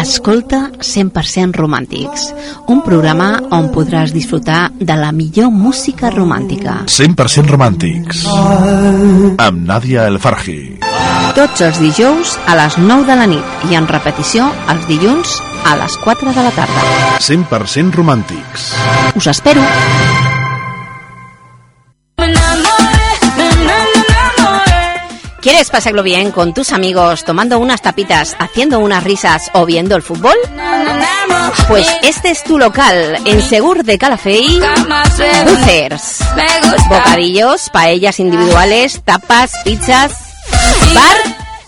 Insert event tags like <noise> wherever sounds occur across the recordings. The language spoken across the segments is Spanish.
Escolta 100% Romàntics, un programa on podràs disfrutar de la millor música romàntica. 100% romàntics amb Nàdia El Fargi. Tots els dijous a les 9 de la nit i en repetició els dilluns a les 4 de la tarda. 100% romàntics. Us espero! ¿Quieres pasarlo bien con tus amigos tomando unas tapitas, haciendo unas risas o viendo el fútbol? Pues este es tu local en Segur de Calafell, Bucers. Bocadillos, paellas individuales, tapas, pizzas. Bar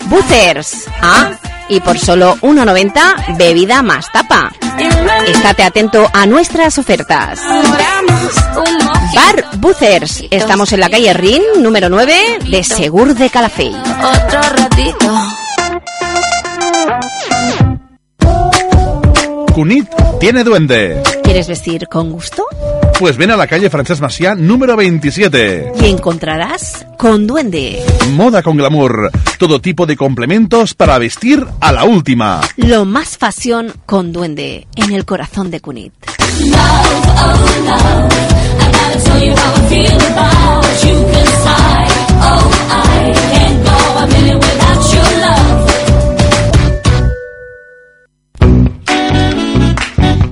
Bucers. Ah, y por solo 1,90 bebida más tapa. Estate atento a nuestras ofertas. Bar Bucers. Estamos en la calle Rin, número 9, de Segur de Calafell. Otro ratito. Cunit tiene duende. ¿Quieres vestir con gusto? Pues ven a la calle Francesc Macià número 27. Y encontrarás con duende. Moda con glamour. Todo tipo de complementos para vestir a la última. Lo más pasión con duende en el corazón de Cunit.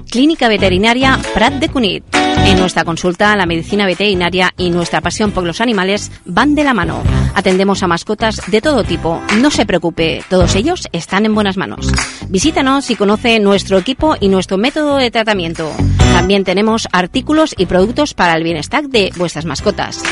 Clínica Veterinaria Prat de Cunit. En nuestra consulta, la medicina veterinaria y nuestra pasión por los animales van de la mano. Atendemos a mascotas de todo tipo. No se preocupe, todos ellos están en buenas manos. Visítanos y conoce nuestro equipo y nuestro método de tratamiento. También tenemos artículos y productos para el bienestar de vuestras mascotas.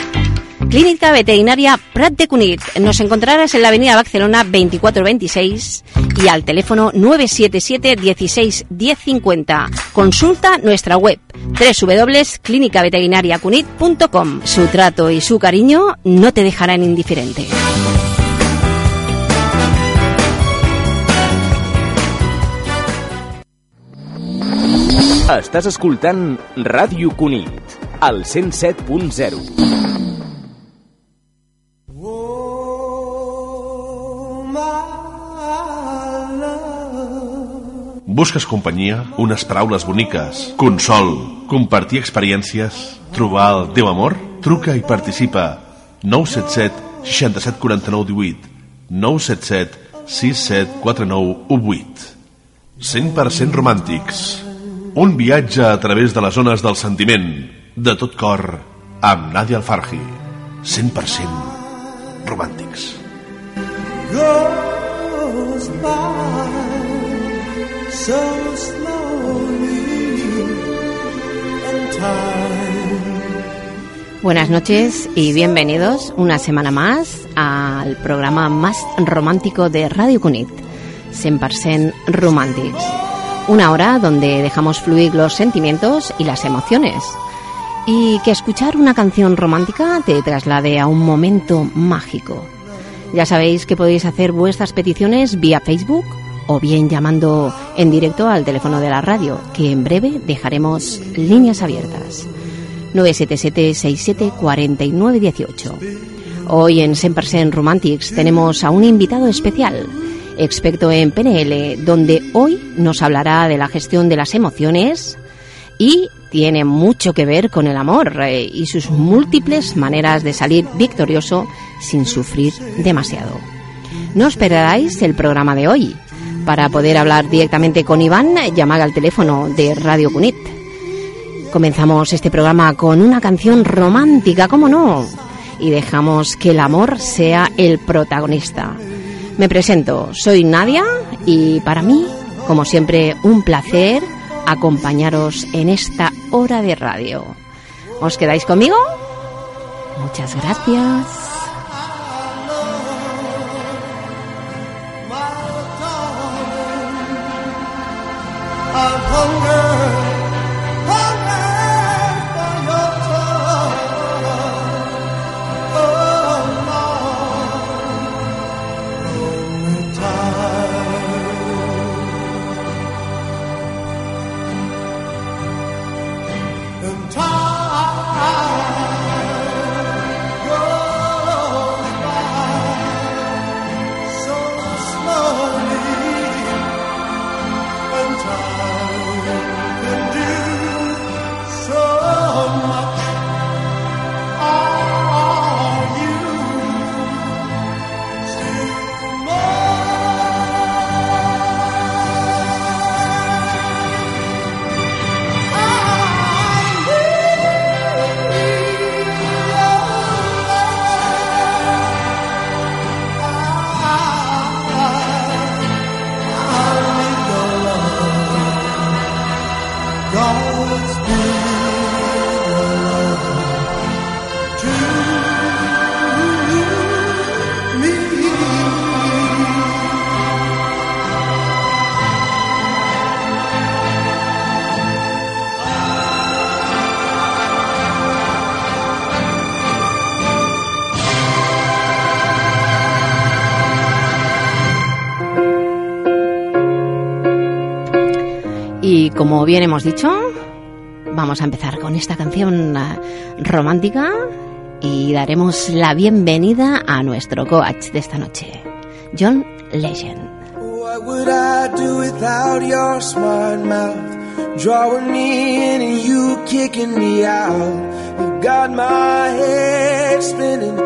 Clínica Veterinaria Prat de Cunit. Nos encontrarás en la avenida Barcelona 2426 y al teléfono 977 16 1050. Consulta nuestra web www.clinicaveterinariacunit.com. Su trato y su cariño no te dejarán indiferente. Estàs escoltant Ràdio Cunit, al 107.0. Busques companyia, unes paraules boniques, consol, compartir experiències, trobar el teu amor? Truca i participa. 977 67 49 18 977 67 49 18 100% romàntics. Un viatge a través de les zones del sentiment, de tot cor, amb Nadia Alfarji. 100% romàntics. goes by so and time Buenas noches y bienvenidos una semana más al programa más romántico de Radio Cunit, 100% Romantics. Una hora donde dejamos fluir los sentimientos y las emociones. Y que escuchar una canción romántica te traslade a un momento mágico. Ya sabéis que podéis hacer vuestras peticiones vía Facebook o bien llamando en directo al teléfono de la radio, que en breve dejaremos líneas abiertas. 977-674918. Hoy en 100% Romantics tenemos a un invitado especial, experto en PNL, donde hoy nos hablará de la gestión de las emociones y tiene mucho que ver con el amor eh, y sus múltiples maneras de salir victorioso sin sufrir demasiado. No os perdáis el programa de hoy. Para poder hablar directamente con Iván, llamad al teléfono de Radio Cunit. Comenzamos este programa con una canción romántica, ¿cómo no? Y dejamos que el amor sea el protagonista. Me presento, soy Nadia y para mí, como siempre, un placer acompañaros en esta hora de radio. ¿Os quedáis conmigo? Muchas gracias. I'm bien hemos dicho, vamos a empezar con esta canción ah, romántica y daremos la bienvenida a nuestro coach de esta noche, John Legend. What would I do without your smart mouth? Drawing me in and you kicking me out. You got my head spinning,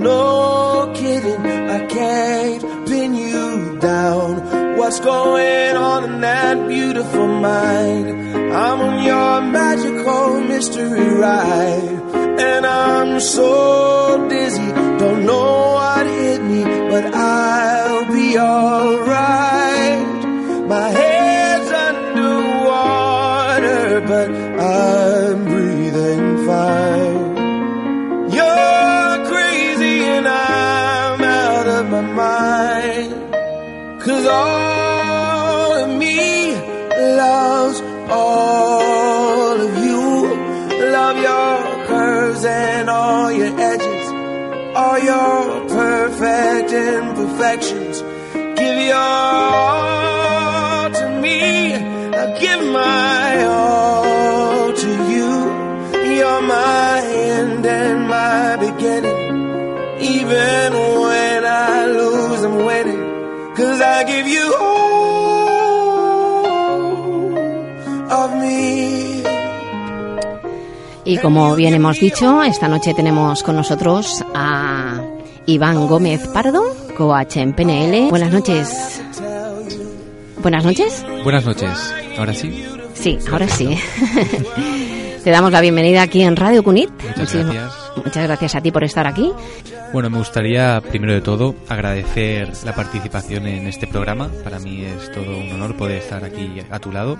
no kidding. I can't pin you down. What's going on in that beautiful mind? I'm on your magical mystery ride. And I'm so dizzy, don't know what hit me, but I'll be alright. Perfect imperfections. Give your all to me. I give my all to you. You're my end and my beginning. Even when I lose, I'm winning. Cause I give you all of me. Y como bien hemos dicho, esta noche tenemos con nosotros Iván Gómez Pardo, coach en PNL. Buenas noches. Buenas noches. Buenas noches. Ahora sí. Sí, ahora sí. Te damos la bienvenida aquí en Radio Cunit. Muchas gracias. Muchas gracias a ti por estar aquí. Bueno, me gustaría primero de todo agradecer la participación en este programa. Para mí es todo un honor poder estar aquí a tu lado.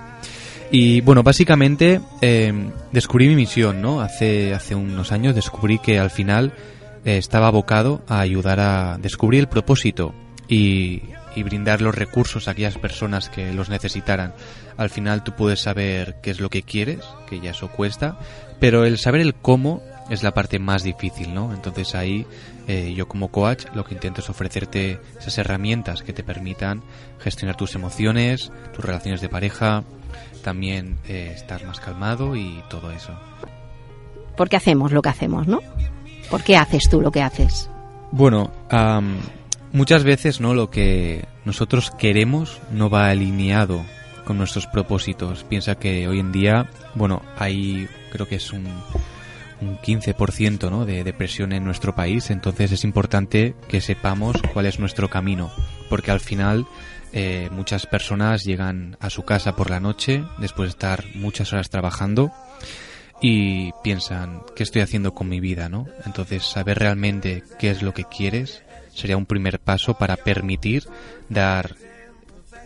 Y bueno, básicamente eh, descubrí mi misión, ¿no? Hace, hace unos años descubrí que al final estaba abocado a ayudar a descubrir el propósito y, y brindar los recursos a aquellas personas que los necesitaran. Al final tú puedes saber qué es lo que quieres, que ya eso cuesta, pero el saber el cómo es la parte más difícil, ¿no? Entonces ahí eh, yo como coach lo que intento es ofrecerte esas herramientas que te permitan gestionar tus emociones, tus relaciones de pareja, también eh, estar más calmado y todo eso. ¿Por qué hacemos lo que hacemos, no? ¿Por qué haces tú lo que haces? Bueno, am, muchas veces no lo que nosotros queremos no va alineado con nuestros propósitos. Piensa que hoy en día, bueno, hay creo que es un, un 15% ¿no? de depresión en nuestro país, entonces es importante que sepamos cuál es nuestro camino, porque al final eh, muchas personas llegan a su casa por la noche después de estar muchas horas trabajando y piensan qué estoy haciendo con mi vida, ¿no? Entonces saber realmente qué es lo que quieres sería un primer paso para permitir dar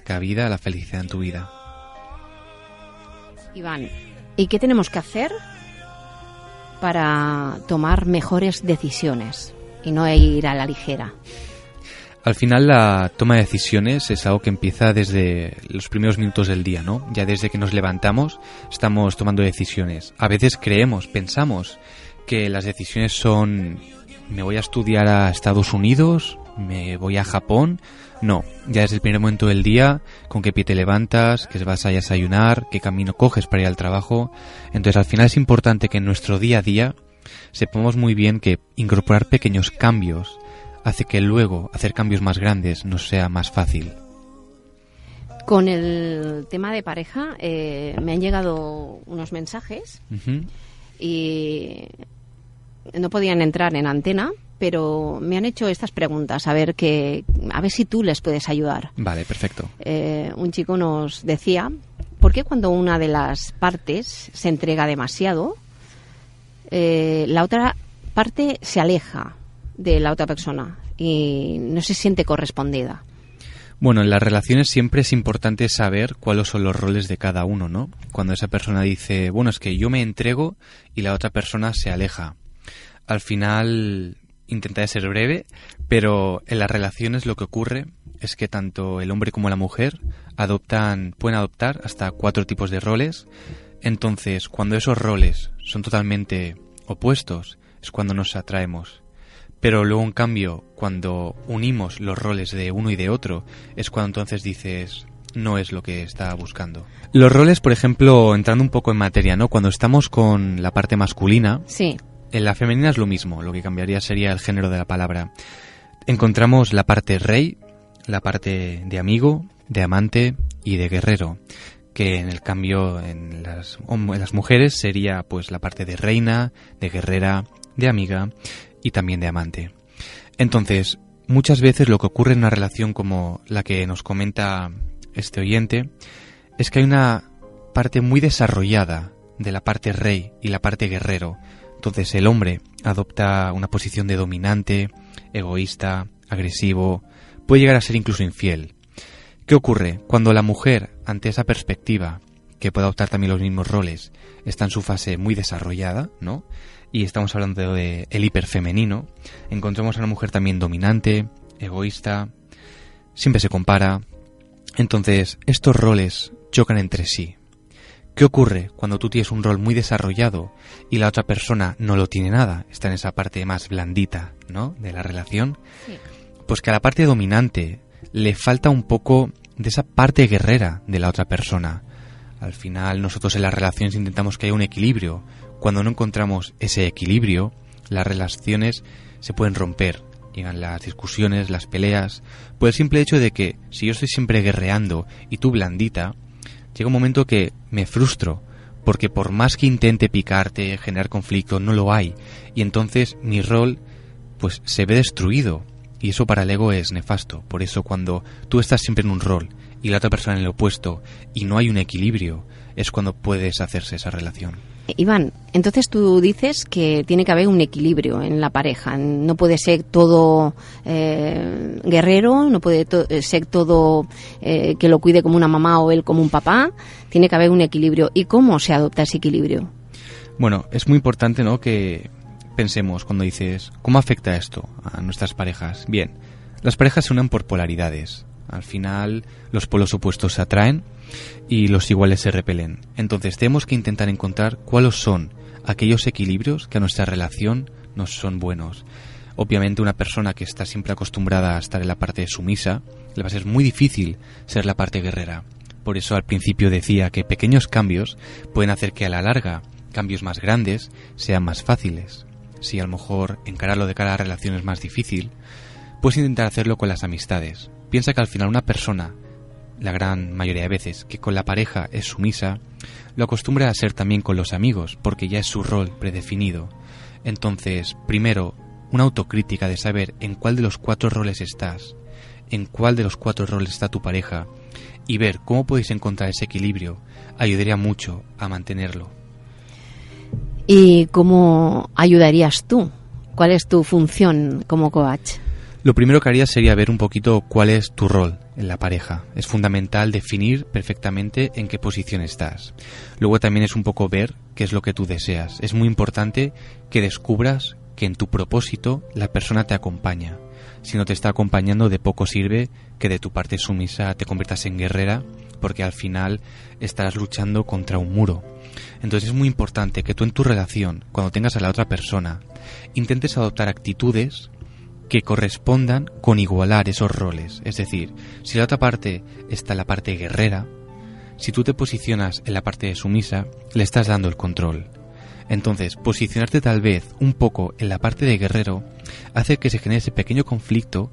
cabida a la felicidad en tu vida. Iván, ¿y qué tenemos que hacer para tomar mejores decisiones y no ir a la ligera? Al final la toma de decisiones es algo que empieza desde los primeros minutos del día, ¿no? Ya desde que nos levantamos estamos tomando decisiones. A veces creemos, pensamos que las decisiones son me voy a estudiar a Estados Unidos, me voy a Japón. No, ya desde el primer momento del día, con qué pie te levantas, que vas a desayunar, qué camino coges para ir al trabajo. Entonces al final es importante que en nuestro día a día sepamos muy bien que incorporar pequeños cambios hace que luego hacer cambios más grandes nos sea más fácil. Con el tema de pareja, eh, me han llegado unos mensajes y no podían entrar en antena, pero me han hecho estas preguntas, a ver que, a ver si tú les puedes ayudar. Vale, perfecto. Eh, un chico nos decía, ¿por qué cuando una de las partes se entrega demasiado, eh, la otra parte se aleja de la otra persona y no se siente correspondida? Bueno, en las relaciones siempre es importante saber cuáles son los roles de cada uno, ¿no? Cuando esa persona dice, bueno, es que yo me entrego y la otra persona se aleja. Al final intentaré ser breve, pero en las relaciones lo que ocurre es que tanto el hombre como la mujer adoptan, pueden adoptar hasta cuatro tipos de roles. Entonces, cuando esos roles son totalmente opuestos, es cuando nos atraemos. Pero luego, en cambio, cuando unimos los roles de uno y de otro, es cuando entonces dices, no es lo que estaba buscando. Los roles, por ejemplo, entrando un poco en materia, ¿no? Cuando estamos con la parte masculina, Sí, en la femenina es lo mismo, lo que cambiaría sería el género de la palabra. Encontramos la parte rey, la parte de amigo, de amante y de guerrero, que en el cambio en las, en las mujeres sería pues la parte de reina, de guerrera, de amiga y también de amante. Entonces, muchas veces lo que ocurre en una relación como la que nos comenta este oyente es que hay una parte muy desarrollada de la parte rey y la parte guerrero. Entonces el hombre adopta una posición de dominante, egoísta, agresivo, puede llegar a ser incluso infiel. ¿Qué ocurre? Cuando la mujer, ante esa perspectiva, que puede adoptar también los mismos roles, está en su fase muy desarrollada, ¿no? Y estamos hablando de el hiperfemenino, encontramos a una mujer también dominante, egoísta, siempre se compara. Entonces, estos roles chocan entre sí. ¿Qué ocurre cuando tú tienes un rol muy desarrollado y la otra persona no lo tiene nada? Está en esa parte más blandita, ¿no? De la relación. Pues que a la parte dominante le falta un poco de esa parte guerrera de la otra persona. Al final nosotros en las relaciones intentamos que haya un equilibrio. Cuando no encontramos ese equilibrio, las relaciones se pueden romper. Llegan las discusiones, las peleas, por el simple hecho de que si yo estoy siempre guerreando y tú blandita, llega un momento que me frustro, porque por más que intente picarte, generar conflicto, no lo hay. Y entonces mi rol pues se ve destruido. Y eso para el ego es nefasto. Por eso cuando tú estás siempre en un rol y la otra persona en el opuesto y no hay un equilibrio, es cuando puedes hacerse esa relación. Iván, entonces tú dices que tiene que haber un equilibrio en la pareja. No puede ser todo eh, guerrero, no puede to- eh, ser todo eh, que lo cuide como una mamá o él como un papá. Tiene que haber un equilibrio. ¿Y cómo se adopta ese equilibrio? Bueno, es muy importante, ¿no? Que pensemos cuando dices, ¿cómo afecta esto a nuestras parejas? Bien, las parejas se unen por polaridades. Al final, los polos opuestos se atraen y los iguales se repelen. Entonces, tenemos que intentar encontrar cuáles son aquellos equilibrios que a nuestra relación nos son buenos. Obviamente, una persona que está siempre acostumbrada a estar en la parte sumisa, le va a ser muy difícil ser la parte guerrera. Por eso al principio decía que pequeños cambios pueden hacer que a la larga cambios más grandes sean más fáciles. Si a lo mejor encararlo de cara a la relación es más difícil, puedes intentar hacerlo con las amistades. Piensa que al final una persona, la gran mayoría de veces, que con la pareja es sumisa, lo acostumbra a ser también con los amigos, porque ya es su rol predefinido. Entonces, primero, una autocrítica de saber en cuál de los cuatro roles estás, en cuál de los cuatro roles está tu pareja, y ver cómo podéis encontrar ese equilibrio, ayudaría mucho a mantenerlo. ¿Y cómo ayudarías tú? ¿Cuál es tu función como coach? Lo primero que haría sería ver un poquito cuál es tu rol en la pareja. Es fundamental definir perfectamente en qué posición estás. Luego también es un poco ver qué es lo que tú deseas. Es muy importante que descubras que en tu propósito la persona te acompaña. Si no te está acompañando, de poco sirve que de tu parte sumisa te conviertas en guerrera, porque al final estarás luchando contra un muro. Entonces es muy importante que tú en tu relación, cuando tengas a la otra persona, intentes adoptar actitudes que correspondan con igualar esos roles. Es decir, si la otra parte está en la parte guerrera, si tú te posicionas en la parte sumisa, le estás dando el control. Entonces, posicionarte tal vez un poco en la parte de guerrero hace que se genere ese pequeño conflicto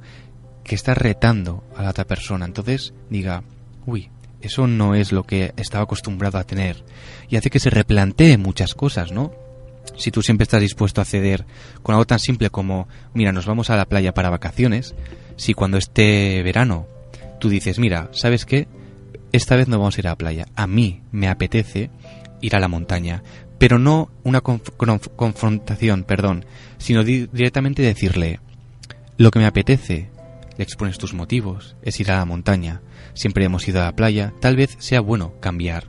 que está retando a la otra persona. Entonces diga, uy, eso no es lo que estaba acostumbrado a tener. Y hace que se replantee muchas cosas, ¿no? Si tú siempre estás dispuesto a ceder con algo tan simple como, mira, nos vamos a la playa para vacaciones, si cuando esté verano tú dices, mira, ¿sabes qué? Esta vez no vamos a ir a la playa. A mí me apetece ir a la montaña. Pero no una conf- conf- confrontación, perdón, sino di- directamente decirle, lo que me apetece, le expones tus motivos, es ir a la montaña, siempre hemos ido a la playa, tal vez sea bueno cambiar.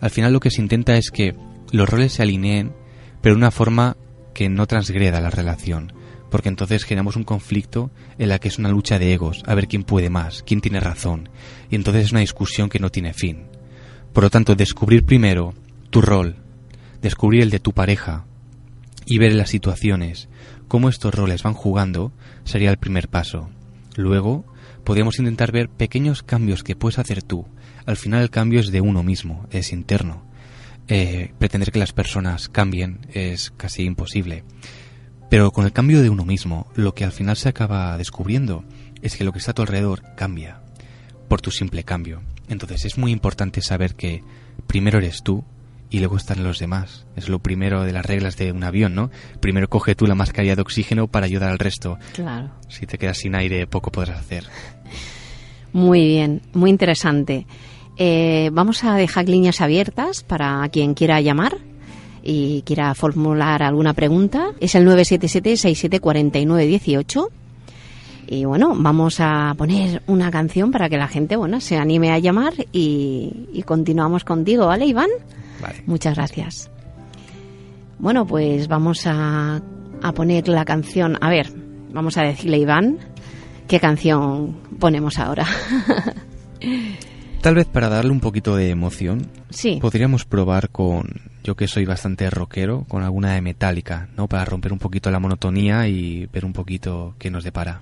Al final lo que se intenta es que los roles se alineen, pero de una forma que no transgreda la relación, porque entonces generamos un conflicto en la que es una lucha de egos, a ver quién puede más, quién tiene razón, y entonces es una discusión que no tiene fin. Por lo tanto, descubrir primero tu rol, descubrir el de tu pareja y ver las situaciones, cómo estos roles van jugando, sería el primer paso. Luego, podríamos intentar ver pequeños cambios que puedes hacer tú. Al final el cambio es de uno mismo, es interno. Eh, pretender que las personas cambien es casi imposible. Pero con el cambio de uno mismo, lo que al final se acaba descubriendo es que lo que está a tu alrededor cambia por tu simple cambio. Entonces es muy importante saber que primero eres tú y luego están los demás. Es lo primero de las reglas de un avión, ¿no? Primero coge tú la mascarilla de oxígeno para ayudar al resto. Claro. Si te quedas sin aire, poco podrás hacer. Muy bien, muy interesante. Eh, vamos a dejar líneas abiertas para quien quiera llamar y quiera formular alguna pregunta. Es el 977-674918. Y bueno, vamos a poner una canción para que la gente bueno, se anime a llamar y, y continuamos contigo, ¿vale, Iván? Vale. Muchas gracias. Bueno, pues vamos a, a poner la canción. A ver, vamos a decirle a Iván qué canción ponemos ahora. <laughs> Tal vez para darle un poquito de emoción, sí, podríamos probar con, yo que soy bastante rockero, con alguna de Metallica, ¿no? Para romper un poquito la monotonía y ver un poquito qué nos depara.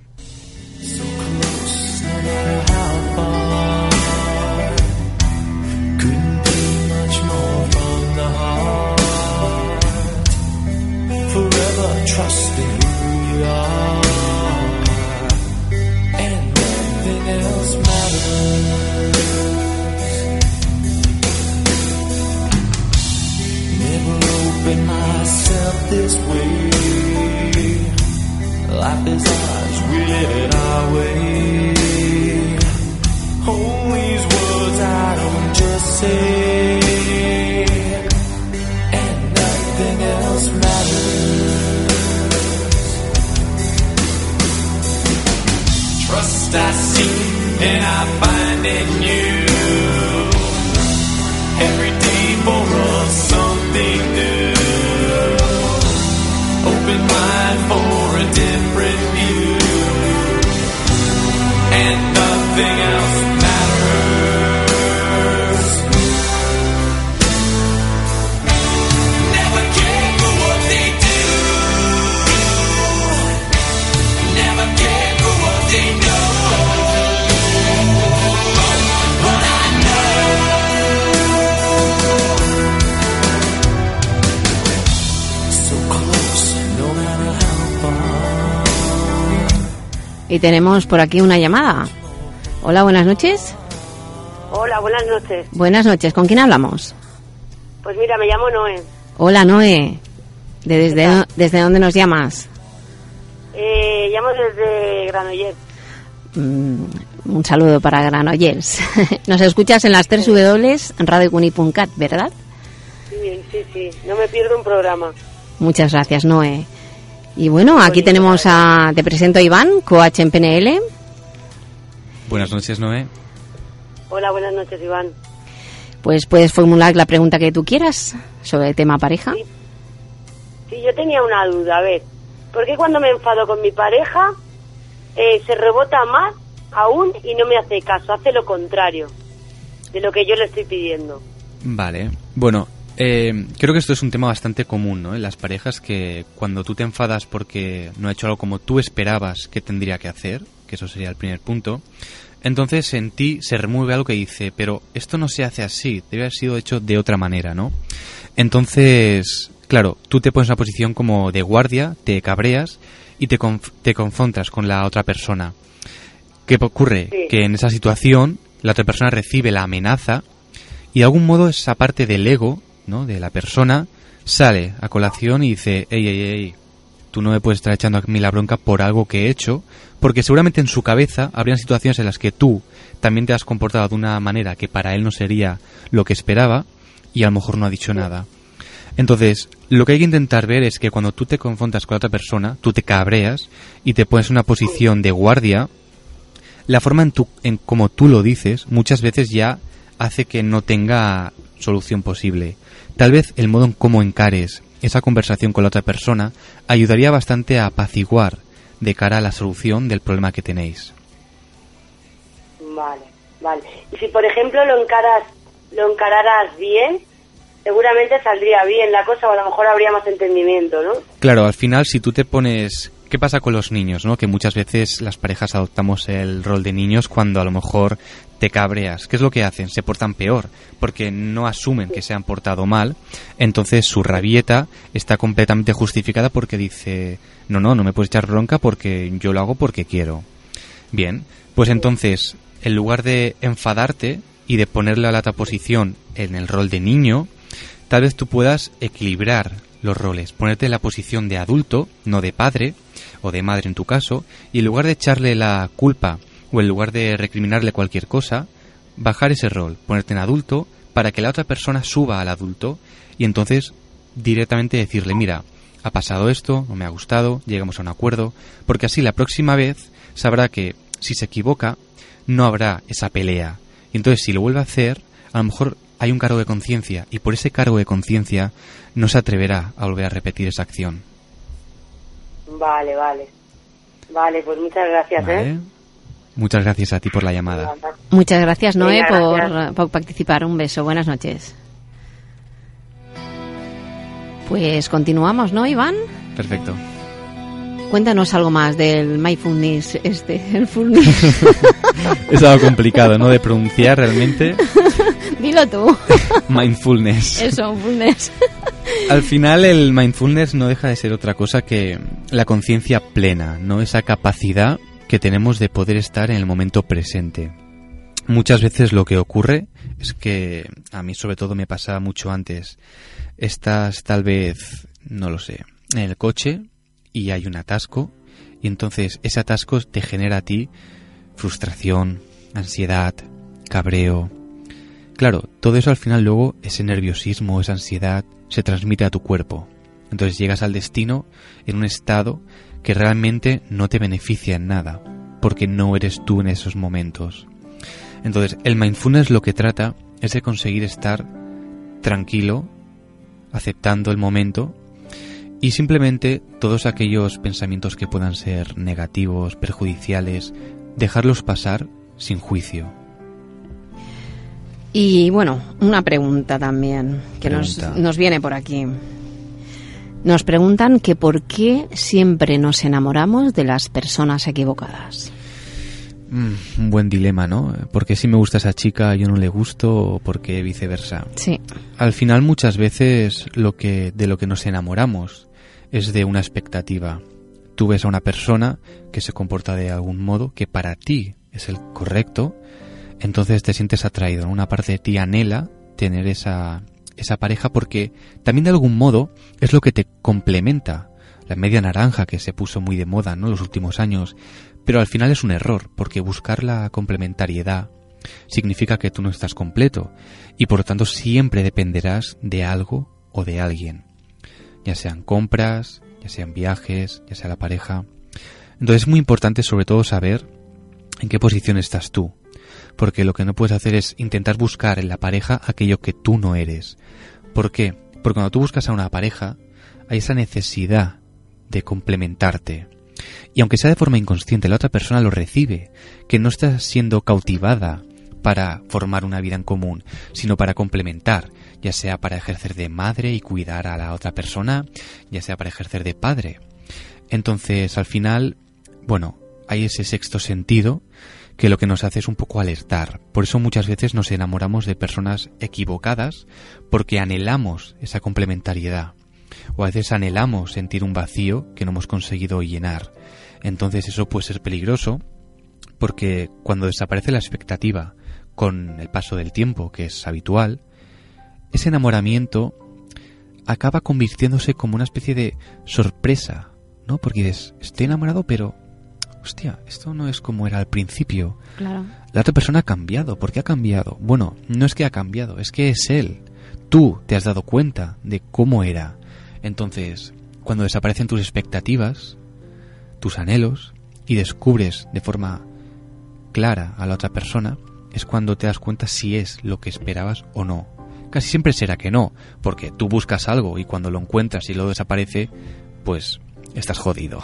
Myself this way. Life is ours, we live it our way. All these words I don't just say, and nothing else matters. Trust I seek and I find in you. Y tenemos por aquí una llamada. Hola, buenas noches. Hola, buenas noches. Buenas noches, ¿con quién hablamos? Pues mira, me llamo Noé. Hola, Noé. ¿De desde, desde dónde nos llamas? Eh, llamo desde Granollers. Mm, un saludo para Granollers. <laughs> Nos escuchas en las 3 W en radiocuni.cat, ¿verdad? Sí, sí, sí. No me pierdo un programa. Muchas gracias, Noé. Y bueno, aquí tenemos a, te presento a Iván, coach en PNL. Buenas noches, Noé. Hola, buenas noches, Iván. Pues puedes formular la pregunta que tú quieras sobre el tema pareja. Sí. Sí, yo tenía una duda, a ver, ¿por qué cuando me enfado con mi pareja eh, se rebota más aún y no me hace caso, hace lo contrario de lo que yo le estoy pidiendo? Vale. Bueno, eh, creo que esto es un tema bastante común, ¿no? En las parejas que cuando tú te enfadas porque no ha hecho algo como tú esperabas que tendría que hacer, que eso sería el primer punto, entonces en ti se remueve algo que dice, pero esto no se hace así, debe haber sido hecho de otra manera, ¿no? Entonces, claro, tú te pones en una posición como de guardia, te cabreas y te, conf- te confrontas con la otra persona. ¿Qué ocurre? Sí. Que en esa situación la otra persona recibe la amenaza y de algún modo esa parte del ego, De la persona sale a colación y dice, ey, ey, ey, tú no me puedes estar echando a mí la bronca por algo que he hecho, porque seguramente en su cabeza habrían situaciones en las que tú también te has comportado de una manera que para él no sería lo que esperaba y a lo mejor no ha dicho nada. Entonces, lo que hay que intentar ver es que cuando tú te confrontas con otra persona, tú te cabreas y te pones en una posición de guardia, la forma en, tu, en como tú lo dices muchas veces ya hace que no tenga solución posible. Tal vez el modo en cómo encares esa conversación con la otra persona ayudaría bastante a apaciguar de cara a la solución del problema que tenéis. Vale, vale. Y si, por ejemplo, lo encaras, lo encararas bien, seguramente saldría bien la cosa o a lo mejor habría más entendimiento, ¿no? Claro, al final si tú te pones... ¿Qué pasa con los niños, no? Que muchas veces las parejas adoptamos el rol de niños cuando a lo mejor te cabreas. ¿Qué es lo que hacen? Se portan peor, porque no asumen que se han portado mal. Entonces su rabieta está completamente justificada porque dice, no, no, no me puedes echar bronca porque yo lo hago porque quiero. Bien, pues entonces, en lugar de enfadarte y de ponerle a la otra posición en el rol de niño, tal vez tú puedas equilibrar los roles, ponerte en la posición de adulto, no de padre o de madre en tu caso, y en lugar de echarle la culpa o en lugar de recriminarle cualquier cosa, bajar ese rol, ponerte en adulto para que la otra persona suba al adulto y entonces directamente decirle, mira, ha pasado esto, no me ha gustado, llegamos a un acuerdo, porque así la próxima vez sabrá que si se equivoca no habrá esa pelea. Y entonces si lo vuelve a hacer, a lo mejor hay un cargo de conciencia y por ese cargo de conciencia no se atreverá a volver a repetir esa acción. Vale, vale. Vale, pues muchas gracias, ¿Vale? ¿eh? Muchas gracias a ti por la llamada. Muchas gracias, Noé, Venga, por, gracias. por participar. Un beso. Buenas noches. Pues continuamos, ¿no, Iván? Perfecto. Cuéntanos algo más del mindfulness, este, <laughs> el fullness. <laughs> Es algo complicado, ¿no? De pronunciar realmente. <laughs> Dilo tú. Mindfulness. Eso, fullness. Al final el mindfulness no deja de ser otra cosa que la conciencia plena, ¿no? Esa capacidad que tenemos de poder estar en el momento presente. Muchas veces lo que ocurre es que a mí sobre todo me pasaba mucho antes. Estás tal vez, no lo sé, en el coche y hay un atasco y entonces ese atasco te genera a ti frustración, ansiedad, cabreo. Claro, todo eso al final luego, ese nerviosismo, esa ansiedad, se transmite a tu cuerpo. Entonces llegas al destino en un estado que realmente no te beneficia en nada, porque no eres tú en esos momentos. Entonces, el mindfulness lo que trata es de conseguir estar tranquilo, aceptando el momento y simplemente todos aquellos pensamientos que puedan ser negativos, perjudiciales, dejarlos pasar sin juicio. Y bueno, una pregunta también que nos, nos viene por aquí. Nos preguntan que por qué siempre nos enamoramos de las personas equivocadas. Mm, un buen dilema, ¿no? Porque si me gusta esa chica, yo no le gusto, o porque viceversa. Sí, Al final, muchas veces lo que de lo que nos enamoramos es de una expectativa. Tú ves a una persona que se comporta de algún modo que para ti es el correcto, entonces te sientes atraído. ¿no? Una parte de ti anhela tener esa, esa pareja porque también de algún modo es lo que te complementa. La media naranja que se puso muy de moda ¿no? en los últimos años, pero al final es un error porque buscar la complementariedad significa que tú no estás completo y por lo tanto siempre dependerás de algo o de alguien, ya sean compras, ya sean viajes, ya sea la pareja. Entonces es muy importante sobre todo saber en qué posición estás tú, porque lo que no puedes hacer es intentar buscar en la pareja aquello que tú no eres. ¿Por qué? Porque cuando tú buscas a una pareja, hay esa necesidad de complementarte. Y aunque sea de forma inconsciente, la otra persona lo recibe, que no está siendo cautivada para formar una vida en común, sino para complementar, ya sea para ejercer de madre y cuidar a la otra persona, ya sea para ejercer de padre. Entonces, al final, bueno, hay ese sexto sentido que lo que nos hace es un poco alertar. Por eso muchas veces nos enamoramos de personas equivocadas porque anhelamos esa complementariedad. O a veces anhelamos sentir un vacío que no hemos conseguido llenar. Entonces eso puede ser peligroso porque cuando desaparece la expectativa con el paso del tiempo, que es habitual, ese enamoramiento acaba convirtiéndose como una especie de sorpresa, ¿no? Porque dices, estoy enamorado, pero hostia, esto no es como era al principio. Claro. La otra persona ha cambiado. ¿Por qué ha cambiado? Bueno, no es que ha cambiado, es que es él. Tú te has dado cuenta de cómo era. Entonces, cuando desaparecen tus expectativas, tus anhelos, y descubres de forma clara a la otra persona, es cuando te das cuenta si es lo que esperabas o no. Casi siempre será que no, porque tú buscas algo y cuando lo encuentras y lo desaparece, pues estás jodido.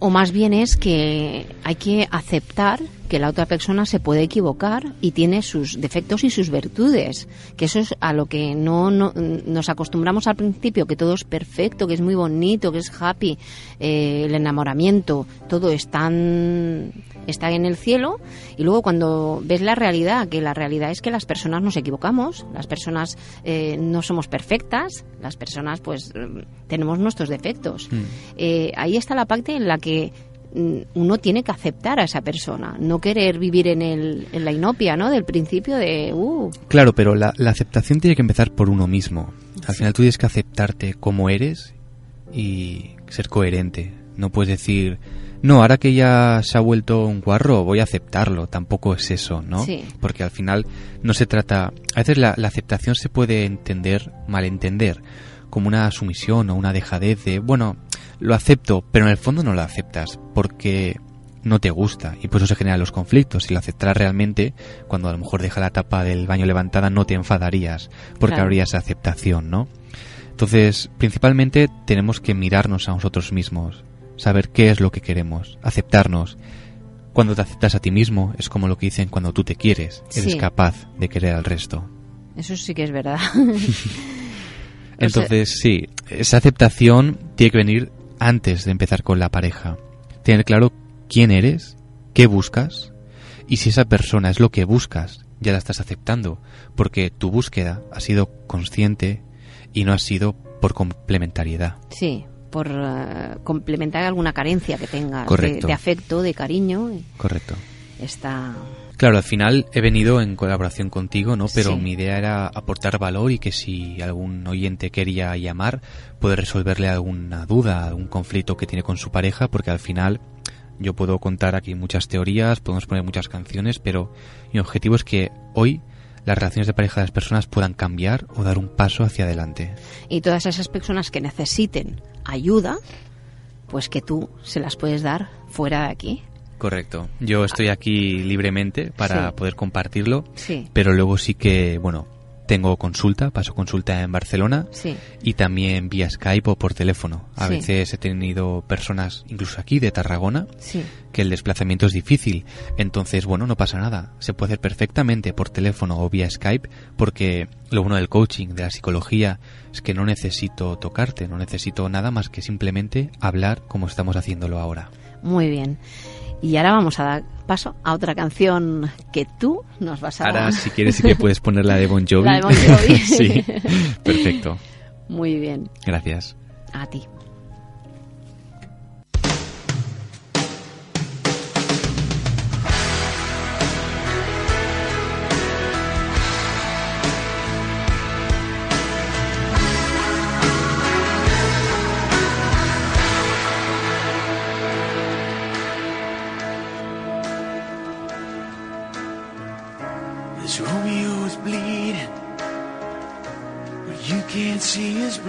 O más bien es que hay que aceptar que la otra persona se puede equivocar y tiene sus defectos y sus virtudes. Que eso es a lo que no, no- nos acostumbramos al principio, que todo es perfecto, que es muy bonito, que es happy, eh, el enamoramiento, todo es tan, está en el cielo. Y luego cuando ves la realidad, que la realidad es que las personas nos equivocamos, las personas eh, no somos perfectas, las personas pues eh, tenemos nuestros defectos. Eh, ahí está la parte en la que mm, uno tiene que aceptar a esa persona, no querer vivir en, el, en la inopia, ¿no? Del principio de, uh, Claro, pero la, la aceptación tiene que empezar por uno mismo. Al final tú tienes que aceptarte como eres y ser coherente. No puedes decir, no, ahora que ya se ha vuelto un guarro, voy a aceptarlo. Tampoco es eso, ¿no? Sí. Porque al final no se trata... A veces la, la aceptación se puede entender, malentender, como una sumisión o una dejadez de, bueno, lo acepto, pero en el fondo no lo aceptas porque no te gusta y por eso se generan los conflictos. Si lo aceptaras realmente, cuando a lo mejor deja la tapa del baño levantada, no te enfadarías porque Claro. habría esa aceptación, ¿no? Entonces, principalmente tenemos que mirarnos a nosotros mismos, saber qué es lo que queremos, aceptarnos. Cuando te aceptas a ti mismo, es como lo que dicen cuando tú te quieres, eres Sí. capaz de querer al resto. eso sí que es verdad. <laughs> <laughs> Entonces, sí, esa aceptación tiene que venir antes de empezar con la pareja. Tener claro quién eres, qué buscas, y si esa persona es lo que buscas, ya la estás aceptando, porque tu búsqueda ha sido consciente y no ha sido por complementariedad. sí, por eh, complementar alguna carencia que tengas de, afecto, de cariño, y Correcto. está... Claro, al final he venido en colaboración contigo, ¿no? Pero Sí. mi idea era aportar valor y que si algún oyente quería llamar, poder resolverle alguna duda, algún conflicto que tiene con su pareja, porque al final yo puedo contar aquí muchas teorías, podemos poner muchas canciones, pero mi objetivo es que hoy las relaciones de pareja de las personas puedan cambiar o dar un paso hacia adelante. Y todas esas personas que necesiten ayuda, pues que tú se las puedes dar fuera de aquí. Correcto. Yo estoy aquí libremente para Sí. poder compartirlo, Sí, pero luego sí que, bueno, tengo consulta, paso consulta en Barcelona sí, y también vía Skype o por teléfono. A Sí. veces he tenido personas, incluso aquí de Tarragona, sí. que el desplazamiento es difícil. Entonces, bueno, no pasa nada. Se puede hacer perfectamente por teléfono o vía Skype porque lo bueno del coaching, de la psicología, es que no necesito tocarte, no necesito nada más que simplemente hablar como estamos haciéndolo ahora. Muy bien. Y ahora vamos a dar paso a otra canción que tú nos vas a Ahora, si quieres, sí que puedes poner la de Bon Jovi. La de Bon Jovi. <laughs> sí, <laughs> perfecto. Muy bien. Gracias. A ti.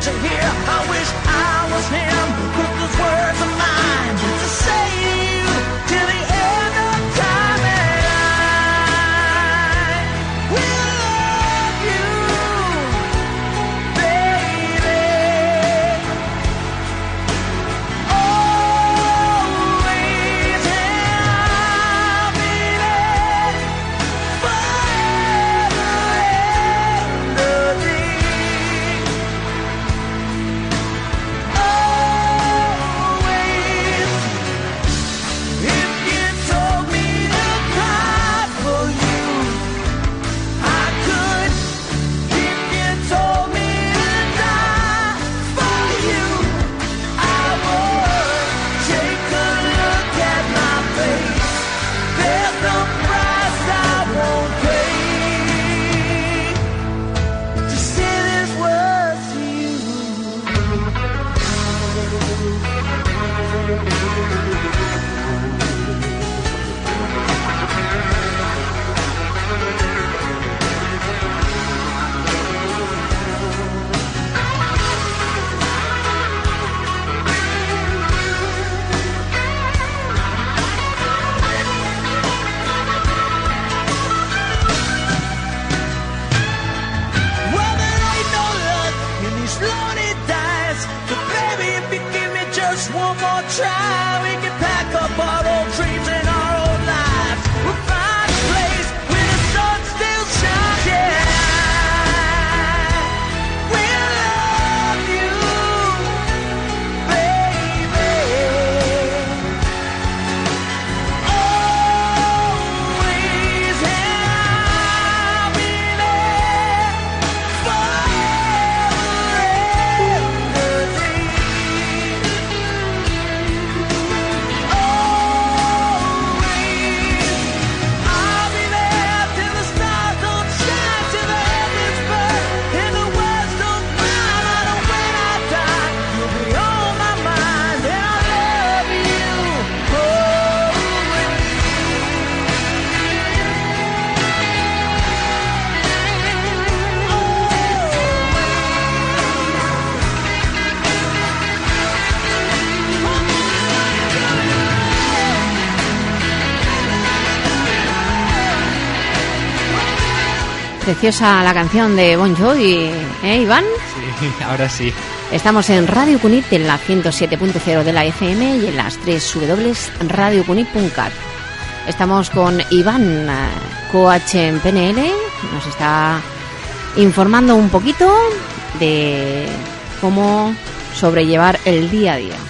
to hear. I wish I was him, put those words of mine to say to you till the end these lonely. But baby, if you give me just one more try, Preciosa la canción de Bon Jovi, ¿eh, Iván? Sí, <laughs> ahora sí. Estamos en Radio Cunit en la 107.0 de la FM y en las 3 www.radiocunit.cat. Estamos con Iván, eh, coach en PNL, nos está informando un poquito de cómo sobrellevar el día a día.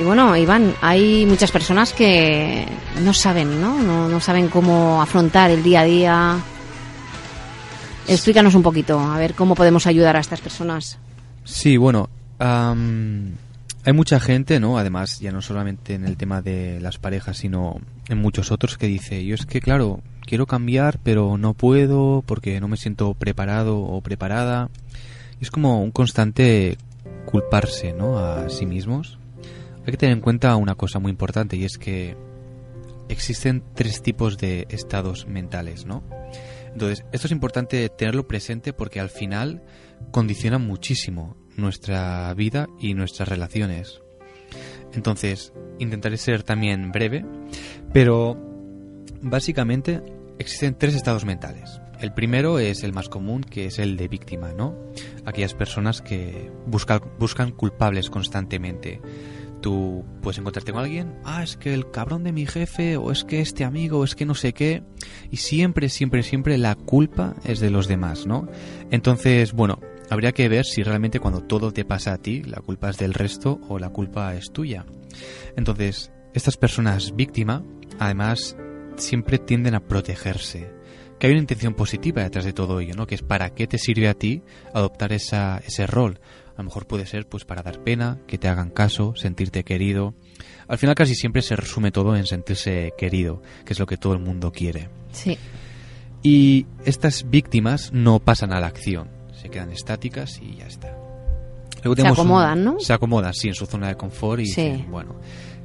Y bueno, Iván, hay muchas personas que no saben, ¿no? No, no saben cómo afrontar el día a día. Explícanos un poquito, a ver cómo podemos ayudar a estas personas. Sí, bueno, am, hay mucha gente, ¿no? Además, ya no solamente en el tema de las parejas, sino en muchos otros que dice, yo es que, claro, quiero cambiar, pero no puedo porque no me siento preparado o preparada. Es como un constante culparse, ¿no? A sí mismos. Hay que tener en cuenta una cosa muy importante y es que existen tres tipos de estados mentales, ¿no? Entonces, esto es importante tenerlo presente porque al final condiciona muchísimo nuestra vida y nuestras relaciones. Entonces, intentaré ser también breve, pero básicamente existen tres estados mentales. El primero es el más común, que es el de víctima, ¿no? Aquellas personas que buscan, buscan culpables constantemente. Tú puedes encontrarte con alguien, ah, es que el cabrón de mi jefe, o es que este amigo, es que no sé qué, y siempre, siempre, siempre la culpa es de los demás, ¿no? Entonces, bueno, habría que ver si realmente cuando todo te pasa a ti, la culpa es del resto o la culpa es tuya. Entonces, estas personas víctima, además, siempre tienden a protegerse. Que hay una intención positiva detrás de todo ello, ¿no? Que es para qué te sirve a ti adoptar esa, ese rol. A lo mejor puede ser pues para dar pena, que te hagan caso, sentirte querido. Al final casi siempre se resume todo en sentirse querido, que es lo que todo el mundo quiere. Sí. Y estas víctimas no pasan a la acción, se quedan estáticas y ya está. Luego Se un- acomodan, ¿no? Se acomodan, sí, en su zona de confort y Sí. dicen, bueno,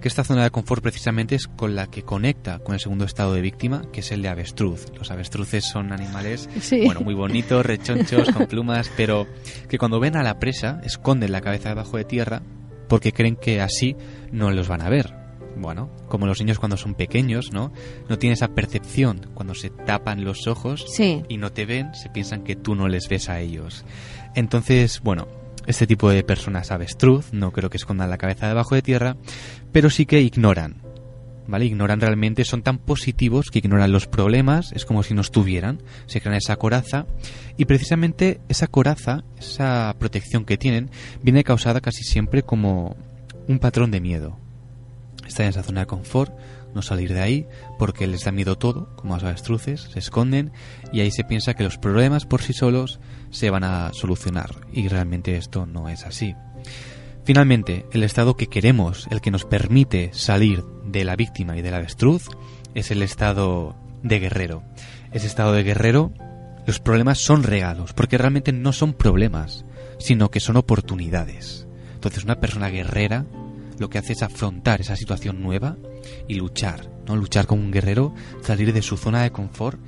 que esta zona de confort precisamente es con la que conecta con el segundo estado de víctima, que es el de avestruz. Los avestruces son animales, Sí. bueno, muy bonitos, rechonchos, con plumas, pero que cuando ven a la presa esconden la cabeza debajo de tierra porque creen que así no los van a ver. Bueno, como los niños cuando son pequeños, ¿no? No tienen esa percepción. Cuando se tapan los ojos Sí. y no te ven, se piensan que tú no les ves a ellos. Entonces, bueno, este tipo de personas avestruz no creo que escondan la cabeza debajo de tierra, pero sí que ignoran. ¿Vale? Ignoran realmente, son tan positivos que ignoran los problemas, es como si no estuvieran, se crean esa coraza y precisamente esa coraza, esa protección que tienen, viene causada casi siempre como un patrón de miedo. Están en esa zona de confort, no salir de ahí, porque les da miedo todo, como a los avestruces, se esconden y ahí se piensa que los problemas por sí solos se van a solucionar y realmente esto no es así. Finalmente, el estado que queremos, el que nos permite salir de la víctima y del avestruz, es el estado de guerrero. Ese estado de guerrero, los problemas son regalos, porque realmente no son problemas, sino que son oportunidades. Entonces, una persona guerrera lo que hace es afrontar esa situación nueva y luchar, ¿no? Luchar como un guerrero, salir de su zona de confort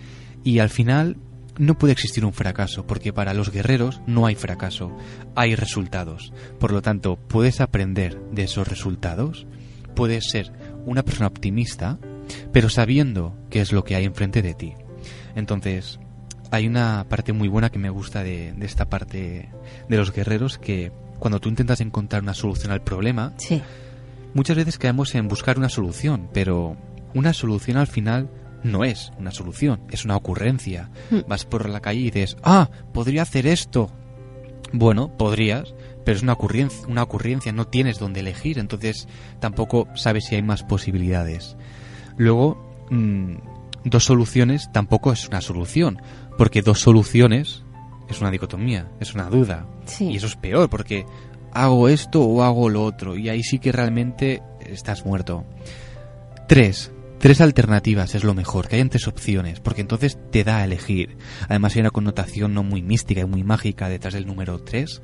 y al final no puede existir un fracaso, porque para los guerreros no hay fracaso, hay resultados. Por lo tanto, puedes aprender de esos resultados, puedes ser una persona optimista, pero sabiendo qué es lo que hay enfrente de ti. Entonces, hay una parte muy buena que me gusta de, de esta parte de los guerreros, que cuando tú intentas encontrar una solución al problema, Sí. muchas veces caemos en buscar una solución, pero una solución al final no es una solución, es una ocurrencia. Hmm. Vas por la calle y dices, ah, podría hacer esto. Bueno, podrías, pero es una ocurrencia, una ocurrencia, no tienes dónde elegir, entonces tampoco sabes si hay más posibilidades. Luego, mm, dos soluciones tampoco es una solución, porque dos soluciones es una dicotomía, es una duda. Sí. Y eso es peor, porque hago esto o hago lo otro, y ahí sí que realmente estás muerto. Tres. Tres alternativas es lo mejor, que hayan tres opciones, porque entonces te da a elegir. Además hay una connotación no muy mística y muy mágica detrás del número tres.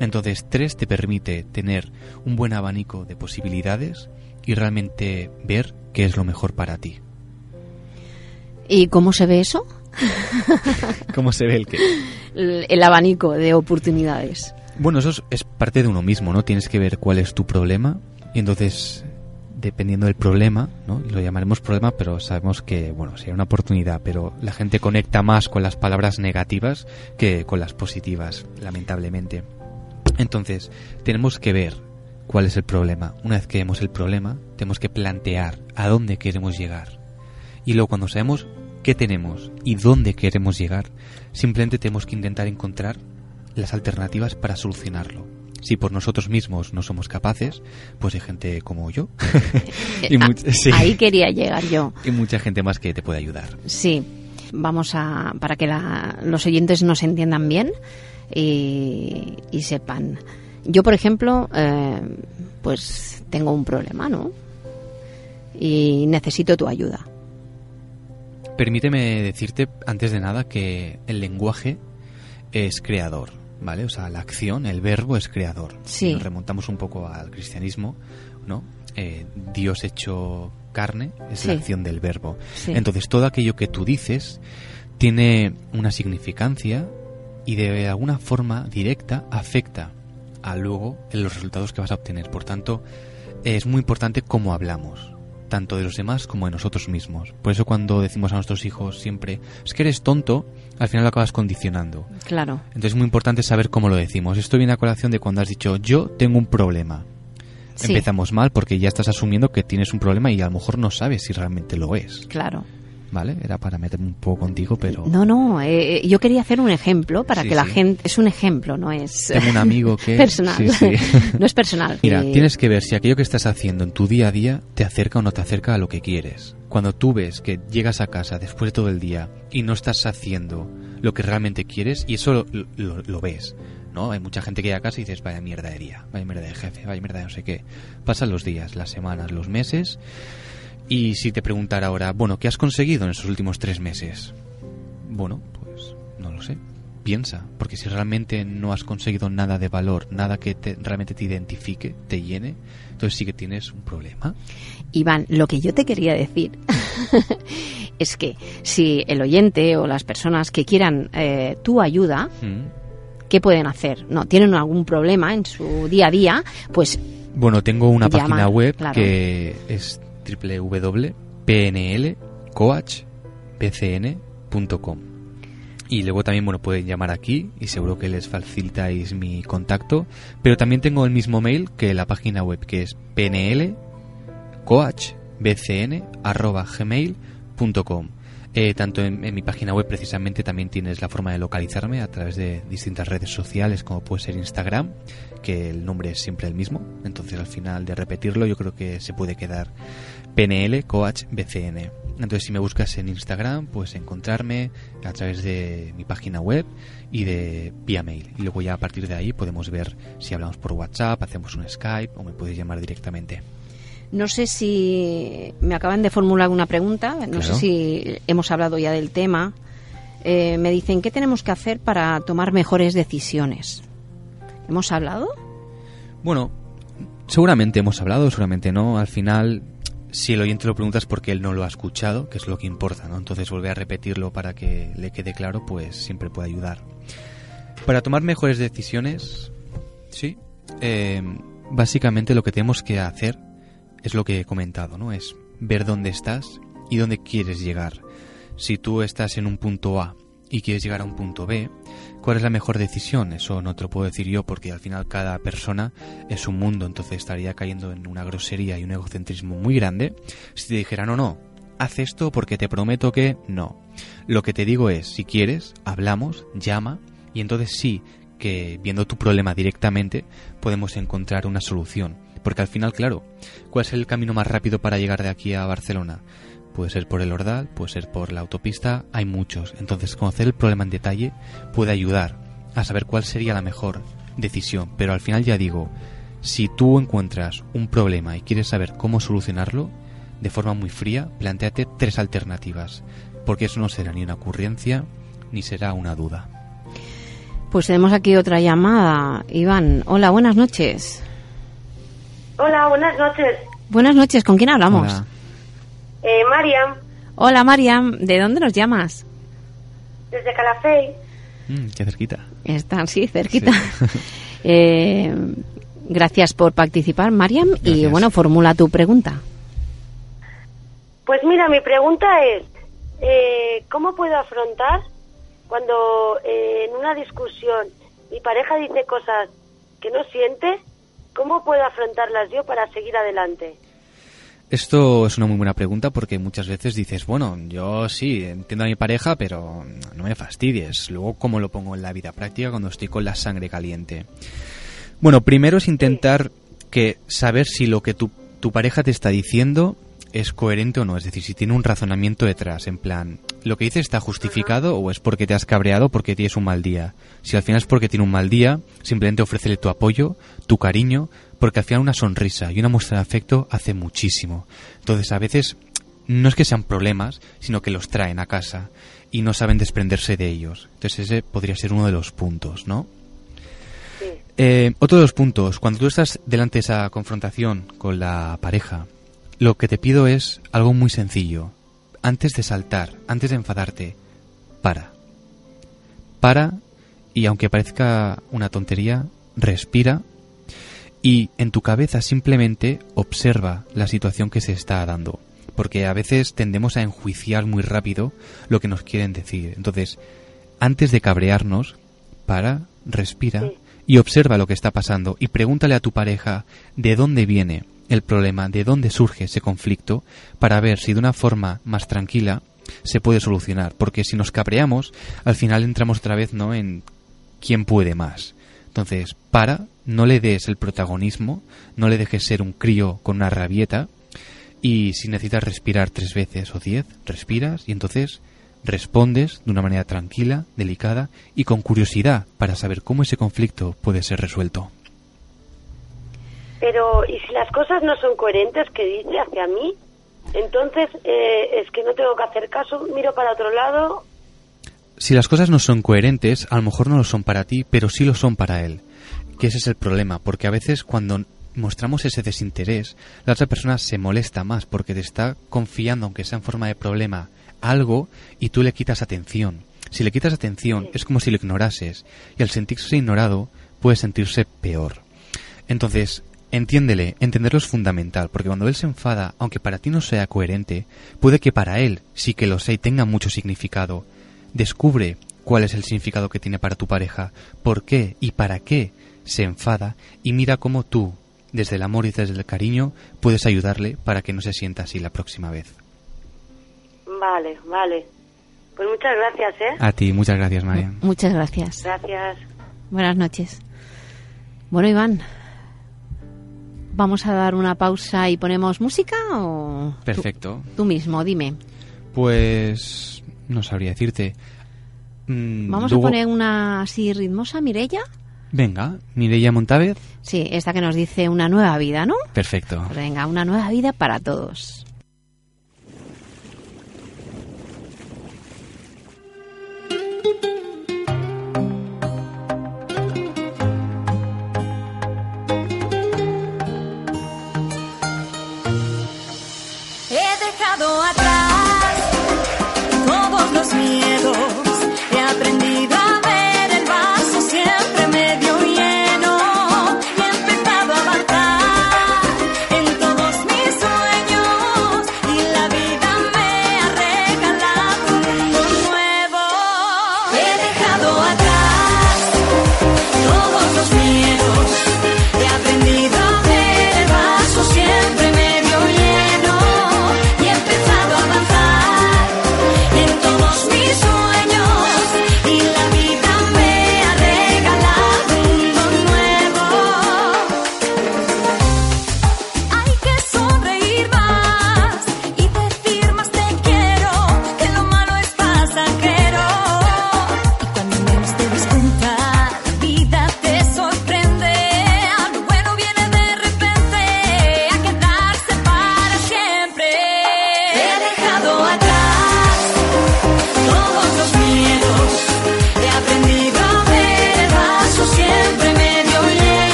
Entonces tres te permite tener un buen abanico de posibilidades y realmente ver qué es lo mejor para ti. ¿Y cómo se ve eso? <laughs> ¿Cómo se ve el que? El, abanico de oportunidades. Bueno, eso es, es parte de uno mismo, ¿no? Tienes que ver cuál es tu problema y entonces, dependiendo del problema, ¿no? Lo llamaremos problema, pero sabemos que, bueno, sería una oportunidad, pero la gente conecta más con las palabras negativas que con las positivas, lamentablemente. Entonces, tenemos que ver cuál es el problema. Una vez que vemos el problema, tenemos que plantear a dónde queremos llegar. Y luego cuando sabemos qué tenemos y dónde queremos llegar, simplemente tenemos que intentar encontrar las alternativas para solucionarlo. si por nosotros mismos no somos capaces, pues hay gente como yo. <laughs> Ah, sí. Ahí quería llegar yo. y mucha gente más que te puede ayudar. Sí, vamos a para que la- los oyentes nos entiendan bien y, y sepan. Yo, por ejemplo, eh, pues tengo un problema, ¿no? Y necesito tu ayuda. Permíteme decirte, antes de nada, que el lenguaje es creador, ¿vale? O sea, la acción, el verbo es creador. Sí. Si nos remontamos un poco al cristianismo, ¿no? Eh, Dios hecho carne es Sí. la acción del verbo. Sí. Entonces, todo aquello que tú dices tiene una significancia y de alguna forma directa afecta a luego en los resultados que vas a obtener. Por tanto, es muy importante cómo hablamos, tanto de los demás como de nosotros mismos. Por eso cuando decimos a nuestros hijos siempre, es que eres tonto, al final lo acabas condicionando. Claro, Entonces es muy importante saber cómo lo decimos. Esto viene a colación de cuando has dicho, yo tengo un problema. Sí. Empezamos mal porque ya estás asumiendo que tienes un problema y a lo mejor no sabes si realmente lo es. claro. ¿Vale? Era para meterme un poco contigo, pero... No, no, eh, yo quería hacer un ejemplo para Sí, que la sí. gente... Es un ejemplo, no es... <laughs> Tengo un amigo que... <laughs> personal. Sí, <laughs> no es personal. Mira, Eh, tienes que ver si aquello que estás haciendo en tu día a día te acerca o no te acerca a lo que quieres. Cuando tú ves que llegas a casa después de todo el día y no estás haciendo lo que realmente quieres, y eso lo, lo- lo ves, ¿no? Hay mucha gente que llega a casa y dices, vaya mierda de día, vaya mierda de jefe, vaya mierda de no sé qué. Pasan los días, las semanas, los meses, y si te preguntara ahora, bueno, ¿qué has conseguido en esos últimos tres meses? Bueno, pues no lo sé. Piensa, porque si realmente no has conseguido nada de valor, nada que te- realmente te identifique, te llene, entonces sí que tienes un problema. Iván, lo que yo te quería decir <laughs> es que si el oyente o las personas que quieran eh, tu ayuda, Mm. ¿qué pueden hacer? No, tienen algún problema en su día a día, pues Bueno, tengo una Llama, página web claro. que es www.pnlcoachbcn.com y luego también, bueno, pueden llamar aquí y seguro que les facilitáis mi contacto. Pero también tengo el mismo mail que la página web, que es pnlcoachbcn.gmail.com eh, tanto en, en mi página web precisamente también tienes la forma de localizarme a través de distintas redes sociales como puede ser Instagram, que el nombre es siempre el mismo, entonces al final de repetirlo yo creo que se puede quedar PNL Coach BCN. Entonces si me buscas en Instagram puedes encontrarme a través de mi página web y de vía mail. Y luego ya a partir de ahí podemos ver si hablamos por WhatsApp, hacemos un Skype o me puedes llamar directamente. No sé si me acaban de formular una pregunta, no Claro. sé si hemos hablado ya del tema. Eh, me dicen, ¿qué tenemos que hacer para tomar mejores decisiones? ¿Hemos hablado? Bueno, seguramente hemos hablado, seguramente no. Al final, si el oyente lo pregunta es porque él no lo ha escuchado, que es lo que importa, ¿no? Entonces volver a repetirlo para que le quede claro, pues siempre puede ayudar. Para tomar mejores decisiones, sí. eh, básicamente lo que tenemos que hacer es lo que he comentado, ¿no? Es ver dónde estás y dónde quieres llegar. Si tú estás en un punto A y quieres llegar a un punto B, ¿cuál es la mejor decisión? Eso no te lo puedo decir yo porque al final cada persona es un mundo, entonces estaría cayendo en una grosería y un egocentrismo muy grande si te dijera, no, no, haz esto porque te prometo que no. Lo que te digo es, si quieres, hablamos, llama y entonces sí que viendo tu problema directamente podemos encontrar una solución. Porque al final, claro, ¿cuál es el camino más rápido para llegar de aquí a Barcelona? Puede ser por el Ordal, puede ser por la autopista, hay muchos. Entonces, conocer el problema en detalle puede ayudar a saber cuál sería la mejor decisión. Pero al final ya digo, si tú encuentras un problema y quieres saber cómo solucionarlo, de forma muy fría, planteate tres alternativas. Porque eso no será ni una ocurrencia ni será una duda. Pues tenemos aquí otra llamada. Iván, hola, buenas noches. Hola, buenas noches. Buenas noches, ¿con quién hablamos? Hola. Eh, Mariam, Hola, Mariam, ¿de dónde nos llamas? desde Calafey. Mm, qué cerquita. Están, sí, cerquita. Sí. <laughs> Eh, gracias por participar, Mariam. Y bueno, formula tu pregunta. Pues mira, mi pregunta es, eh, ¿cómo puedo afrontar cuando eh, en una discusión mi pareja dice cosas que no siente? ¿Cómo puedo afrontarlas yo para seguir adelante? Esto es una muy buena pregunta porque muchas veces dices, bueno, yo sí, entiendo a mi pareja, pero no me fastidies. Luego, ¿cómo lo pongo en la vida práctica cuando estoy con la sangre caliente? Bueno, primero es intentar que saber si lo que tu, tu pareja te está diciendo es coherente o no, es decir, si tiene un razonamiento detrás, en plan, ¿lo que dice está justificado o es porque te has cabreado porque tienes un mal día? Si al final es porque tiene un mal día, simplemente ofrécele tu apoyo, tu cariño, porque al final una sonrisa y una muestra de afecto hace muchísimo. Entonces, a veces no es que sean problemas, sino que los traen a casa y no saben desprenderse de ellos. Entonces, ese podría ser uno de los puntos, ¿no? Eh, otro de los puntos, cuando tú estás delante de esa confrontación con la pareja, lo que te pido es algo muy sencillo. Antes de saltar, antes de enfadarte, para. Para y aunque parezca una tontería, respira y en tu cabeza simplemente observa la situación que se está dando. Porque a veces tendemos a enjuiciar muy rápido lo que nos quieren decir. Entonces, antes de cabrearnos, para, respira y observa lo que está pasando y pregúntale a tu pareja de dónde viene el problema, de dónde surge ese conflicto, para ver si de una forma más tranquila se puede solucionar. Porque si nos cabreamos, al final entramos otra vez ¿no? en quién puede más. Entonces, para, no le des el protagonismo, no le dejes ser un crío con una rabieta, y si necesitas respirar tres veces o diez, respiras y entonces respondes de una manera tranquila, delicada y con curiosidad para saber cómo ese conflicto puede ser resuelto. Pero, ¿y si las cosas no son coherentes que dice hacia mí? Entonces, eh, es que no tengo que hacer caso, miro para otro lado. Si las cosas no son coherentes, a lo mejor no lo son para ti, pero sí lo son para él. Que ese es el problema, porque a veces cuando mostramos ese desinterés, la otra persona se molesta más porque te está confiando, aunque sea en forma de problema, algo y tú le quitas atención. Si le quitas atención es como si lo ignorases y al sentirse ignorado puede sentirse peor. Entonces, entiéndele, entenderlo es fundamental, porque cuando él se enfada, aunque para ti no sea coherente, puede que para él sí que lo sea y tenga mucho significado. Descubre cuál es el significado que tiene para tu pareja, por qué y para qué se enfada y mira cómo tú, desde el amor y desde el cariño, puedes ayudarle para que no se sienta así la próxima vez. Vale, vale. Pues muchas gracias, ¿eh? A ti, muchas gracias, María. Muchas gracias. Gracias. Buenas noches. Bueno, Iván, ¿vamos a dar una pausa y ponemos música o...? tú- Perfecto. Tú, mismo, dime. Pues no sabría decirte. Mm, ¿Vamos luego- a poner una así ritmosa, Mirella? Venga, Mireia Montávez. Sí, esta que nos dice una nueva vida, ¿no? Perfecto. Pues venga, una nueva vida para todos. Todos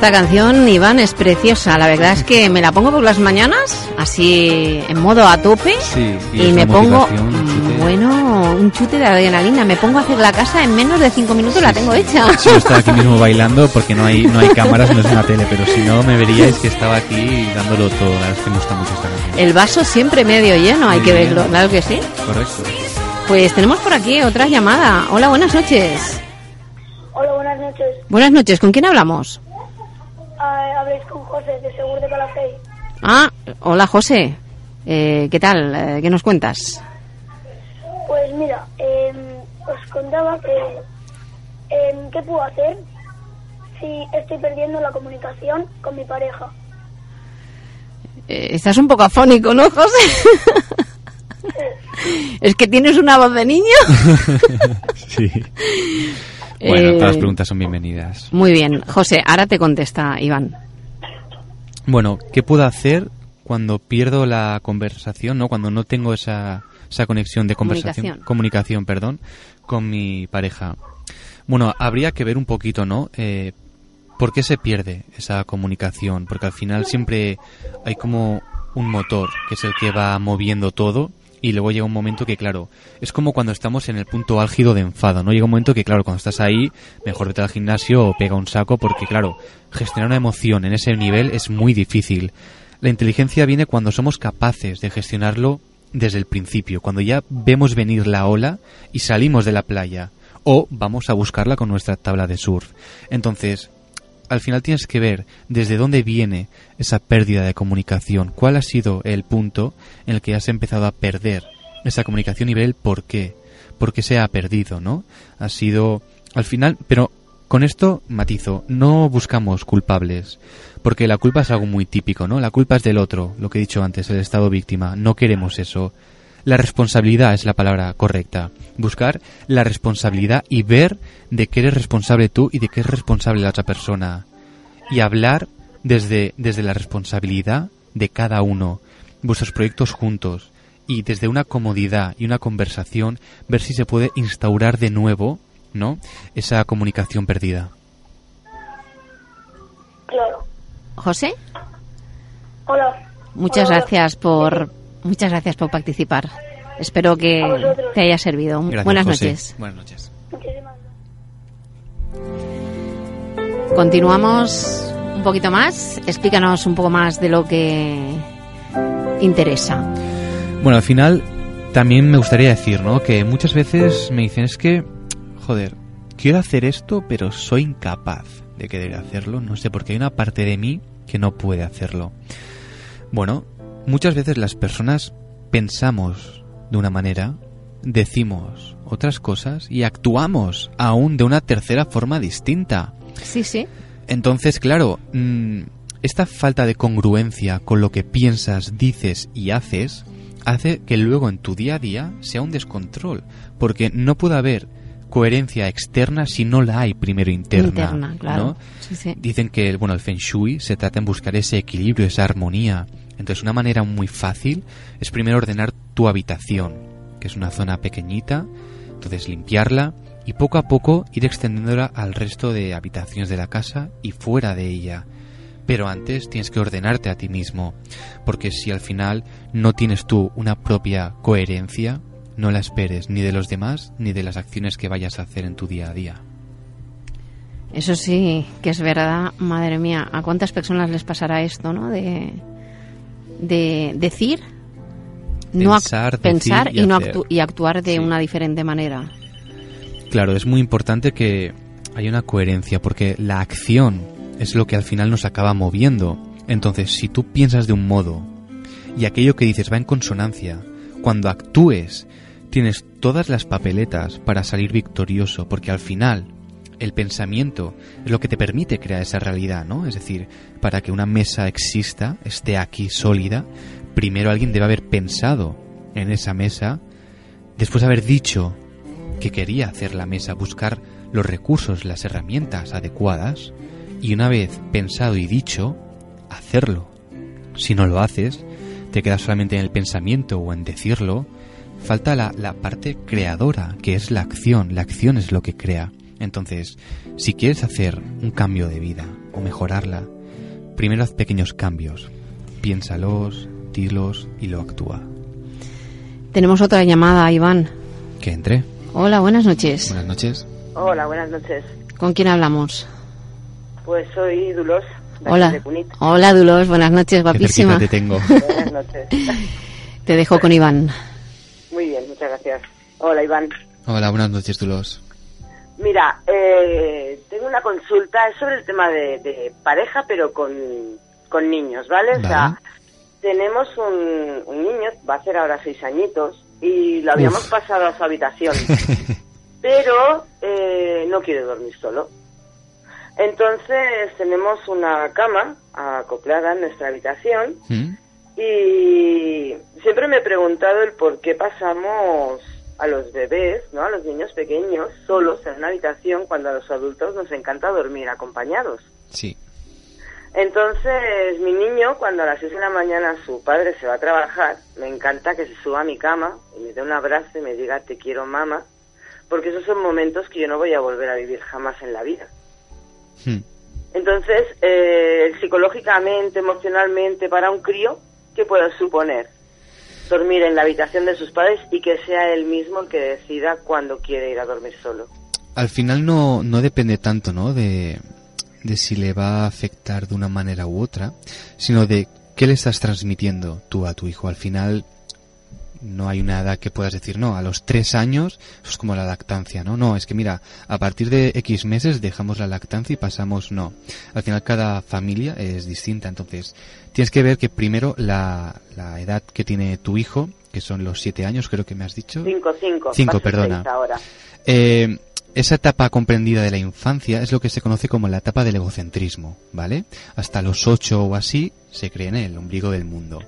Esta canción, Iván, es preciosa. La verdad es que me la pongo por las mañanas, así en modo a tope. Sí, y, es me pongo, un bueno, un chute de adrenalina. Me pongo a hacer la casa en menos de cinco minutos, la tengo hecha. Yo estaba aquí mismo bailando porque no hay, no hay <laughs> cámaras, no es una tele, pero si no me veríais que estaba aquí dándolo todo. La verdad es que me gusta mucho esta canción. El vaso siempre medio lleno, hay que verlo, claro que sí. Correcto. Pues tenemos por aquí otra llamada. Hola, buenas noches. Hola, buenas noches. Buenas noches, ¿con quién hablamos? Ah, habléis con José Ah, hola José. Eh, ¿Qué tal? Eh, ¿Qué nos cuentas? Pues mira, em, os contaba que em, qué puedo hacer si estoy perdiendo la comunicación con mi pareja. Eh, estás un poco afónico, ¿no, José? es que tienes una voz de niño. <laughs> sí. Bueno, Eh, todas las preguntas son bienvenidas. Muy bien, José, ahora te contesta Iván. Bueno, ¿qué puedo hacer cuando pierdo la conversación, no? Cuando no tengo esa, esa conexión de conversación, Comunicación. comunicación, perdón, con mi pareja. Bueno, habría que ver un poquito, ¿no? Eh, ¿Por qué se pierde esa comunicación? Porque al final siempre hay como un motor que es el que va moviendo todo y luego llega un momento que, claro, es como cuando estamos en el punto álgido de enfado, ¿no? Llega un momento que, claro, cuando estás ahí, mejor vete al gimnasio o pega un saco porque, claro, gestionar una emoción en ese nivel es muy difícil. La inteligencia viene cuando somos capaces de gestionarlo desde el principio, cuando ya vemos venir la ola y salimos de la playa o vamos a buscarla con nuestra tabla de surf. Entonces, al final tienes que ver desde dónde viene esa pérdida de comunicación, cuál ha sido el punto en el que has empezado a perder esa comunicación y ver el por qué, por qué se ha perdido, ¿no? Ha sido al final, pero con esto matizo, no buscamos culpables, porque la culpa es algo muy típico, ¿no? La culpa es del otro, lo que he dicho antes, el estado víctima, no queremos eso. La responsabilidad es la palabra correcta. Buscar la responsabilidad y ver de qué eres responsable tú y de qué es responsable la otra persona. Y hablar desde, desde la responsabilidad de cada uno, vuestros proyectos juntos. Y desde una comodidad y una conversación, ver si se puede instaurar de nuevo, ¿no? Esa comunicación perdida. Claro. José, Hola. muchas Hola, gracias por muchas gracias por participar. Espero que te haya servido. Gracias, Buenas José. noches. Buenas noches. Continuamos un poquito más. Explícanos un poco más de lo que interesa. Bueno, al final también me gustaría decir, ¿no? Que muchas veces me dicen es que, joder, quiero hacer esto, pero soy incapaz de querer hacerlo. No sé, porque hay una parte de mí que no puede hacerlo. Bueno, muchas veces las personas pensamos de una manera, decimos otras cosas y actuamos aún de una tercera forma distinta. Sí, sí. Entonces, claro, mm, esta falta de congruencia con lo que piensas, dices y haces hace que luego en tu día a día sea un descontrol, porque no puede haber coherencia externa si no la hay primero interna. Interna, claro. ¿no? Sí, sí. Dicen que el, bueno, el Feng Shui se trata en buscar ese equilibrio, esa armonía. Entonces, una manera muy fácil es primero ordenar tu habitación, que es una zona pequeñita, entonces limpiarla y poco a poco ir extendiéndola al resto de habitaciones de la casa y fuera de ella. Pero antes tienes que ordenarte a ti mismo, porque si al final no tienes tú una propia coherencia, no la esperes ni de los demás ni de las acciones que vayas a hacer en tu día a día. Eso sí, que es verdad, madre mía, ¿a cuántas personas les pasará esto, no? De, de decir, no Pensar, decir pensar y y, no actu- y actuar de Sí. una diferente manera. Claro, es muy importante que haya una coherencia porque la acción es lo que al final nos acaba moviendo. Entonces, si tú piensas de un modo y aquello que dices va en consonancia, cuando actúes tienes todas las papeletas para salir victorioso porque al final el pensamiento es lo que te permite crear esa realidad, ¿no? Es decir, para que una mesa exista, esté aquí sólida, primero alguien debe haber pensado en esa mesa, después de haber dicho que quería hacer la mesa, buscar los recursos, las herramientas adecuadas y una vez pensado y dicho, hacerlo. Si no lo haces, te quedas solamente en el pensamiento o en decirlo, falta la, la parte creadora, que es la acción. La acción es lo que crea. Entonces, si quieres hacer un cambio de vida, o mejorarla, primero haz pequeños cambios. Piénsalos, dilos y lo actúa. Tenemos otra llamada, Iván. Que entre. Hola, buenas noches. Buenas noches. Hola, buenas noches. ¿Con quién hablamos? Pues soy Dulos. Hola. de Cunit. Hola, Dulos. Buenas noches, guapísima. cerquita te tengo. <laughs> Buenas noches. Te dejo con Iván. Muy bien, muchas gracias. Hola, Iván. Hola, buenas noches, Dulos. Mira, eh, tengo una consulta es sobre el tema de, de pareja, pero con, con niños, ¿vale? O sea, tenemos un, un niño, va a ser ahora seis añitos, y lo habíamos Uf. pasado a su habitación, <laughs> pero eh, no quiere dormir solo. Entonces tenemos una cama acoplada en nuestra habitación ¿Mm? y siempre me he preguntado el por qué pasamos a los bebés, ¿no? A los niños pequeños solos en una habitación cuando a los adultos nos encanta dormir acompañados. Sí. Entonces, mi niño, cuando a las 6 de la mañana su padre se va a trabajar, me encanta que se suba a mi cama y me dé un abrazo y me diga te quiero mamá, porque esos son momentos que yo no voy a volver a vivir jamás en la vida. Hmm. Entonces, eh, psicológicamente, emocionalmente, para un crío, ¿qué puede suponer? Dormir en la habitación de sus padres y que sea él mismo el que decida cuándo quiere ir a dormir solo. Al final no, no depende tanto, ¿no? De, de si le va a afectar de una manera u otra, sino de qué le estás transmitiendo tú a tu hijo. Al final no hay una edad que puedas decir, no, a los tres años eso es como la lactancia, ¿no? No, es que mira, a partir de X meses dejamos la lactancia y pasamos, no. Al final cada familia es distinta, entonces tienes que ver que primero la, la edad que tiene tu hijo, que son los siete años, creo que me has dicho. Cinco, cinco. Cinco, perdona. ahora. Eh, esa etapa comprendida de la infancia es lo que se conoce como la etapa del egocentrismo, ¿vale? Hasta los ocho o así se cree en el ombligo del mundo.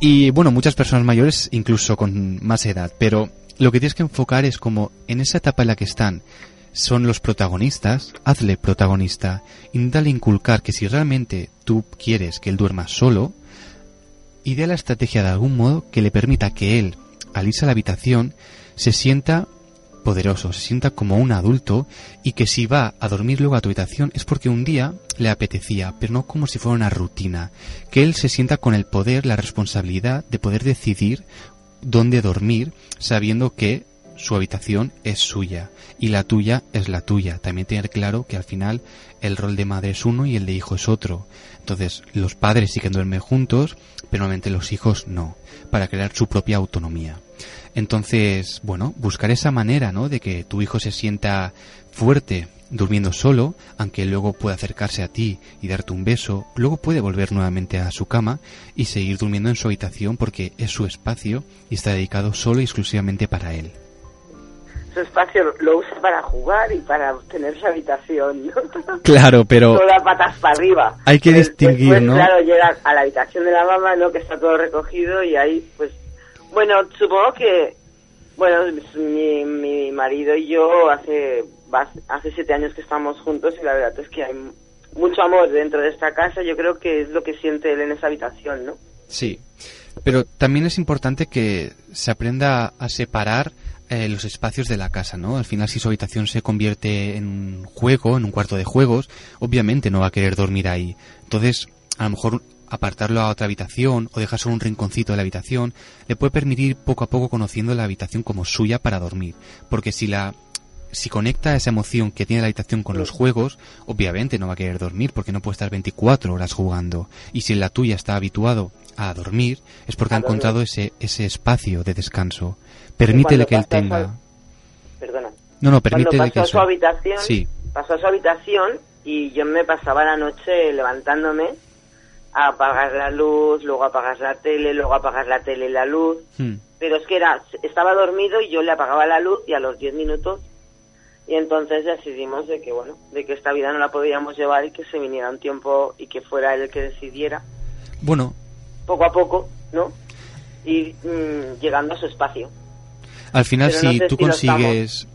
Y bueno, muchas personas mayores incluso con más edad, pero lo que tienes que enfocar es como en esa etapa en la que están son los protagonistas, hazle protagonista, intentale inculcar que si realmente tú quieres que él duerma solo, idea la estrategia de algún modo que le permita que él, al irse a la habitación, se sienta poderoso, se sienta como un adulto y que si va a dormir luego a tu habitación es porque un día le apetecía, pero no como si fuera una rutina. Que él se sienta con el poder, la responsabilidad de poder decidir dónde dormir, sabiendo que su habitación es suya y la tuya es la tuya. También tener claro que al final el rol de madre es uno y el de hijo es otro. Entonces, los padres sí que duermen juntos, pero normalmente los hijos no, para crear su propia autonomía. Entonces, bueno, buscar esa manera, ¿no? De que tu hijo se sienta fuerte durmiendo solo, aunque luego pueda acercarse a ti y darte un beso, luego puede volver nuevamente a su cama y seguir durmiendo en su habitación porque es su espacio y está dedicado solo y exclusivamente para él. Su espacio lo usa para jugar y para tener su habitación. ¿no? <laughs> Claro, pero patas para arriba. hay que Pues- distinguir, pues, ¿no? Claro, llega a la habitación de la mamá, ¿no? Que está todo recogido y ahí, pues, bueno, supongo que, bueno, mi, mi marido y yo hace hace siete años que estamos juntos y la verdad es que hay mucho amor dentro de esta casa. Yo creo que es lo que siente él en esa habitación, ¿no? Sí, pero también es importante que se aprenda a separar eh, los espacios de la casa, ¿no? Al final, si su habitación se convierte en un juego, en un cuarto de juegos, obviamente no va a querer dormir ahí. Entonces, a lo mejor apartarlo a otra habitación o dejar solo un rinconcito de la habitación le puede permitir poco a poco conociendo la habitación como suya para dormir. Porque si la si conecta esa emoción que tiene la habitación con los juegos, obviamente no va a querer dormir porque no puede estar 24 horas jugando. Y si la tuya está habituado a dormir, es porque ha encontrado ese, ese espacio de descanso. Permítele que él tenga... Perdona. No, no, permítele pasó que a su habitación, Sí, pasó a su habitación y yo me pasaba la noche levantándome a apagar la luz, luego apagas la tele, luego apagas la tele y la luz. Hmm. Pero es que era, estaba dormido y yo le apagaba la luz y a los 10 minutos y entonces decidimos de que bueno, de que esta vida no la podíamos llevar y que se viniera un tiempo y que fuera él el que decidiera Bueno, poco a poco, ¿no? Y mm, llegando a su espacio. al final Pero si no sé tú si consigues...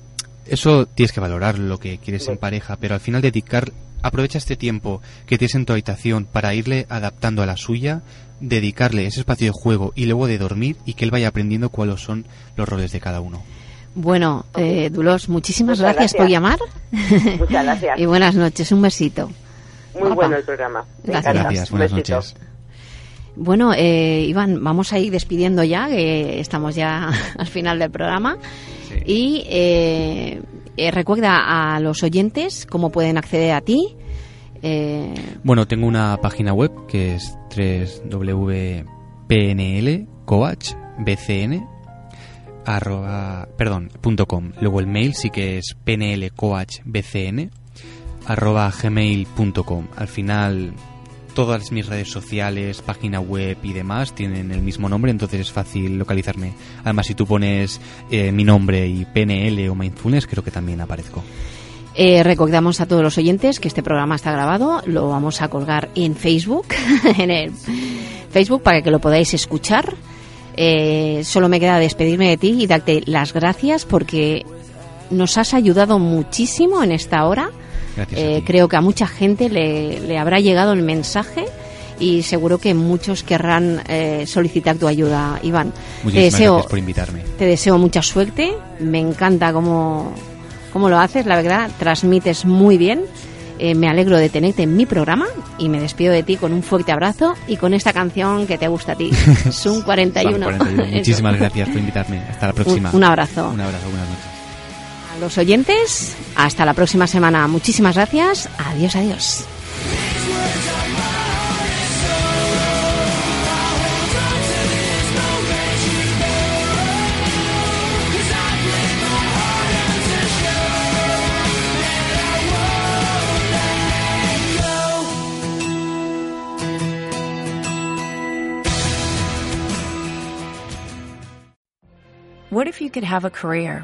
Eso tienes que valorar lo que quieres en pareja, pero al final dedicar... Aprovecha este tiempo que tienes en tu habitación para irle adaptando a la suya, dedicarle ese espacio de juego y luego de dormir y que él vaya aprendiendo cuáles son los roles de cada uno. Bueno, eh, Dulos, muchísimas Muchas gracias, por llamar. Muchas gracias. <laughs> y buenas noches, un besito. Muy bueno el programa. Me Gracias. Gracias, buenas besito. noches. Bueno, eh, Iván, vamos a ir despidiendo ya, que estamos ya <laughs> al final del programa. Y eh, eh, recuerda a los oyentes cómo pueden acceder a ti. Eh, Bueno, tengo una página web que es www.pnlcoachbcn. Luego el mail sí que es pnlcoachbcn. Al final todas mis redes sociales, página web y demás tienen el mismo nombre, entonces es fácil localizarme. Además, si tú pones eh, mi nombre y PNL o Mindfulness, creo que también aparezco. Eh, recordamos a todos los oyentes que este programa está grabado, lo vamos a colgar en Facebook, <laughs> en el Facebook para que lo podáis escuchar. Eh, solo me queda despedirme de ti y darte las gracias porque nos has ayudado muchísimo en esta hora. Gracias. a Eh, ti. creo que a mucha gente le, le habrá llegado el mensaje y seguro que muchos querrán eh, solicitar tu ayuda, Iván. Te Muchísimas deseo, gracias por invitarme. te deseo mucha suerte. Me encanta cómo, cómo lo haces, la verdad. Transmites muy bien. Eh, me alegro de tenerte en mi programa y me despido de ti con un fuerte abrazo y con esta canción que te gusta a ti, <laughs> Sun 41. Son 41. Eso. Muchísimas gracias por invitarme. Hasta la próxima. Un- un abrazo. Un abrazo, buenas noches. Los oyentes, hasta la próxima semana. Muchísimas gracias. Adiós, adiós. What if you could have a career